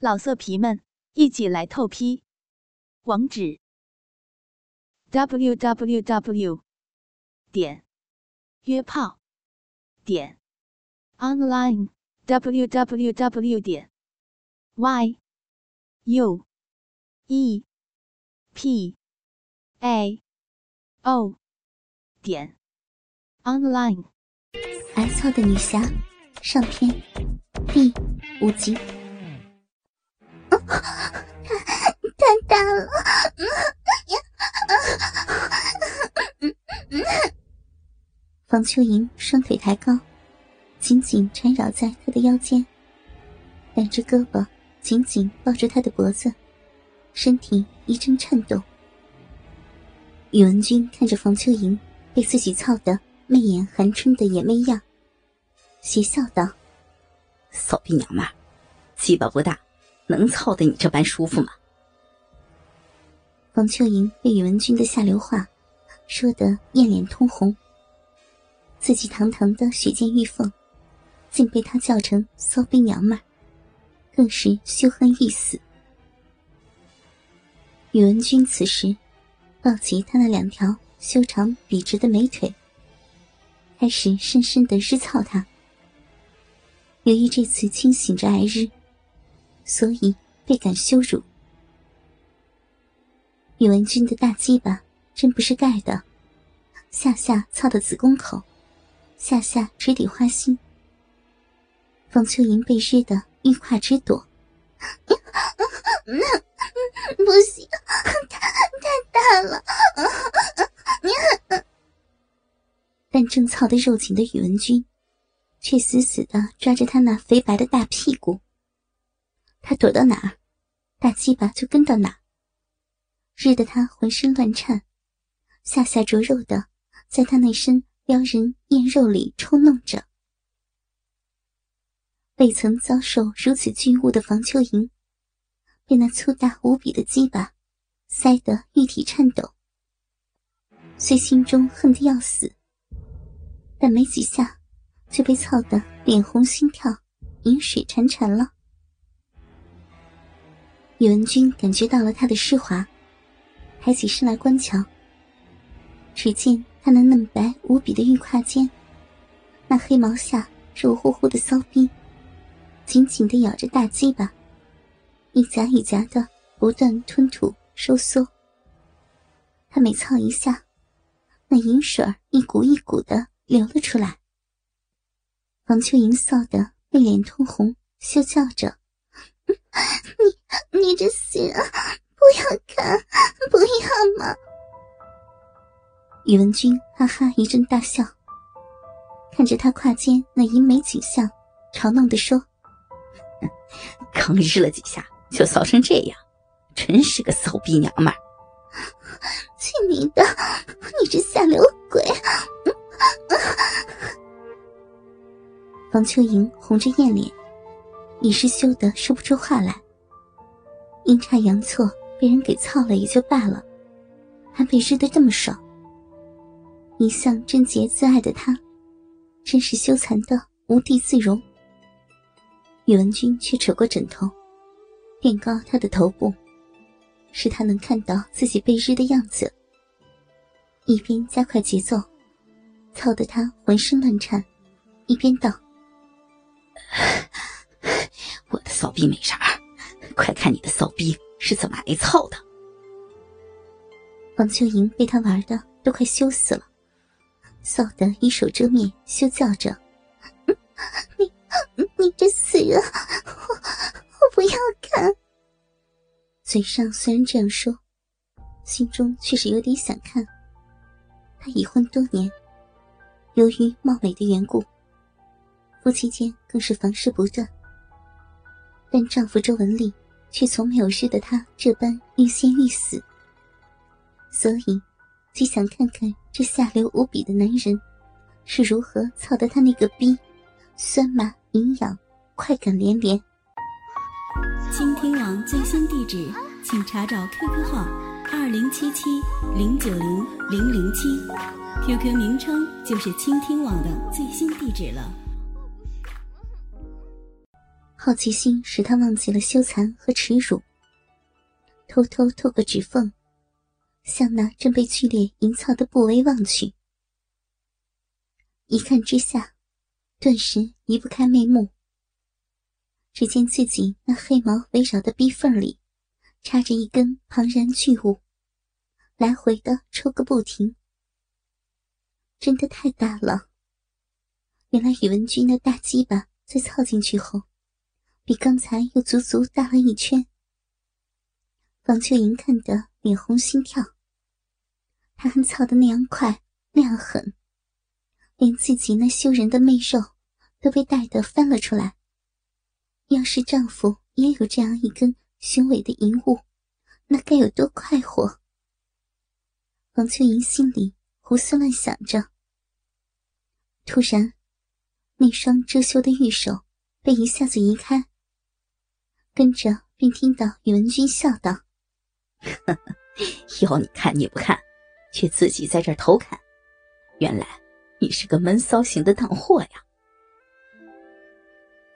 老色皮们，一起来透批！网址：w w w 点约炮点 online w w w 点 y u e p a o 点 online。挨操的女侠上篇第五集。太大了！房秋莹双腿抬高，紧紧缠绕在他的腰间，两只胳膊紧紧抱住他的脖子，身体一阵颤动。宇文君看着房秋莹被自己操得媚眼含春的野媚样，邪笑道：“骚逼娘们，鸡巴不大。”能操得你这般舒服吗？王秋莹被宇文君的下流话说得艳脸通红，自己堂堂的雪见玉凤，竟被他叫成骚逼娘们，更是羞恨欲死。宇文君此时抱起他那两条修长笔直的美腿，开始深深的日操他。由于这次清醒着挨日。所以倍感羞辱。宇文君的大鸡巴真不是盖的，下下操的子宫口，下下直抵花心。方秋莹被日的欲跨之躲，不行，太太大了。但正操的肉紧的宇文君，却死死的抓着他那肥白的大屁股。他躲到哪儿，大鸡巴就跟到哪儿，日得他浑身乱颤，下下着肉的，在他那身撩人艳肉里抽弄着。未曾遭受如此巨物的房秋莹，被那粗大无比的鸡巴塞得玉体颤抖，虽心中恨得要死，但没几下就被操得脸红心跳，饮水潺潺了。宇文君感觉到了他的湿滑，抬起身来观瞧。只见他那嫩白无比的玉胯间，那黑毛下肉乎乎的骚逼，紧紧的咬着大鸡巴，一夹一夹的不断吞吐收缩。他每操一下，那银水一股一股的流了出来。王秋莹臊得泪脸通红，羞叫着。你你这死人，不要看，不要嘛！宇文君哈哈一阵大笑，看着他胯间那淫美景象，嘲弄的说：“ 刚日了几下就骚成这样，真是个骚逼娘们！”去你的！你这下流鬼！王秋莹红着艳脸。已是羞得说不出话来。阴差阳错被人给操了也就罢了，还被日得这么爽。一向贞洁自爱的他，真是羞惭的无地自容。宇文君却扯过枕头，垫高他的头部，使他能看到自己被日的样子。一边加快节奏，操得他浑身乱颤，一边道。骚逼没啥，快看你的骚逼是怎么挨操的！王秋莹被他玩的都快羞死了，臊得一手遮面，羞叫着：“你你这死人，我我不要看！”嘴上虽然这样说，心中却是有点想看。他已婚多年，由于貌美的缘故，夫妻间更是房事不断。但丈夫周文丽却从没有日得她这般欲仙欲死，所以就想看看这下流无比的男人是如何操得他那个逼酸麻营养快感连连。倾听网最新地址，请查找 QQ 号二零七七零九零零零七，QQ 名称就是倾听网的最新地址了。好奇心使他忘记了羞惭和耻辱，偷偷透过指缝，向那正被剧烈淫操的部位望去。一看之下，顿时移不开眉目。只见自己那黑毛围绕的逼缝里，插着一根庞然巨物，来回的抽个不停。真的太大了！原来宇文君的大鸡巴在操进去后，比刚才又足足大了一圈。王秋莹看得脸红心跳，他还操的那样快，那样狠，连自己那羞人的媚肉都被带得翻了出来。要是丈夫也有这样一根雄伟的淫物，那该有多快活！王秋莹心里胡思乱想着。突然，那双遮羞的玉手被一下子移开，跟着便听到宇文君笑道：“ 要你看你不看，却自己在这偷看，原来你是个闷骚型的荡货呀！”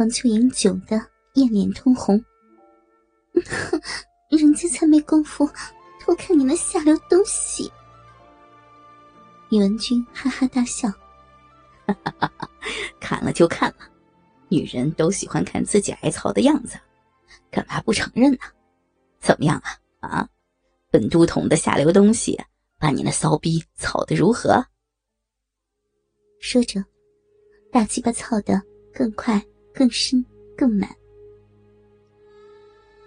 王秋莹窘得艳脸通红，人家才没工夫偷看你那下流东西。宇文君哈哈大笑，哈哈哈哈看了就看了，女人都喜欢看自己挨操的样子，干嘛不承认呢？怎么样啊？啊，本都统的下流东西，把你那骚逼操的如何？说着，大鸡巴操的更快。更深更满，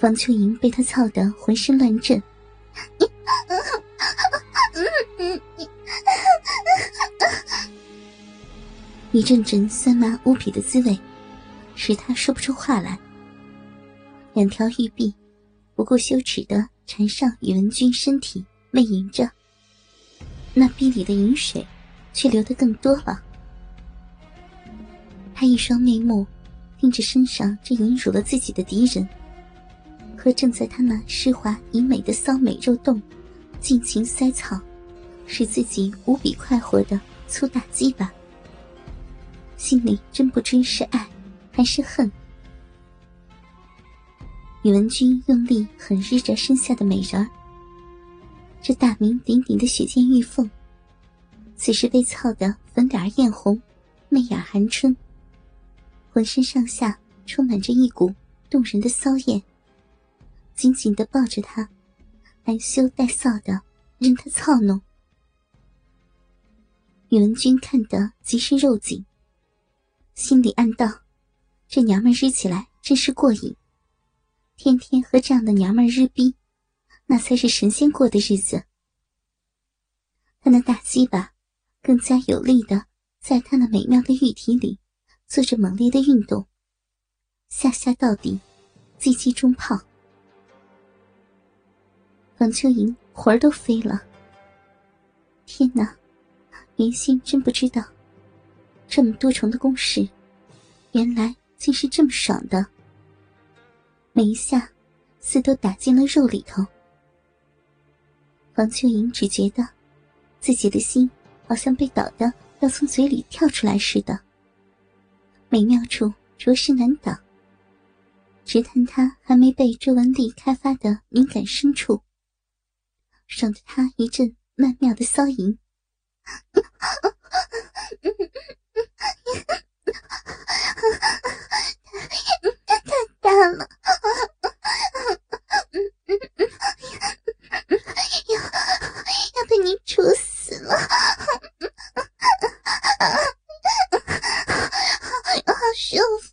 房秋莹被他操得浑身乱震，一阵阵酸麻无比的滋味，使他说不出话来。两条玉臂不顾羞耻的缠上宇文君身体，媚淫着，那臂里的淫水却流得更多了。他一双媚目。盯着身上这淫辱了自己的敌人，和正在他那湿滑淫美的骚美肉洞尽情塞草，使自己无比快活的粗大鸡巴，心里真不知是爱还是恨。宇文君用力狠日着身下的美人儿，这大名鼎鼎的雪见玉凤，此时被操得粉脸艳红，媚眼含春。浑身上下充满着一股动人的骚艳，紧紧的抱着他，含羞带臊的任他操弄。宇文君看得极是肉紧，心里暗道：这娘们日起来真是过瘾，天天和这样的娘们日逼，那才是神仙过的日子。他那大鸡巴更加有力的在他那美妙的玉体里。做着猛烈的运动，下下到底，击击中炮。王秋莹魂儿都飞了。天哪，原先真不知道，这么多重的攻势，原来竟是这么爽的。每一下，似都打进了肉里头。王秋莹只觉得，自己的心好像被捣的要从嘴里跳出来似的。美妙处着实难挡，只叹他还没被周文丽开发的敏感深处，爽得他一阵曼妙的骚淫。太大了，要要被你处死了。舒服，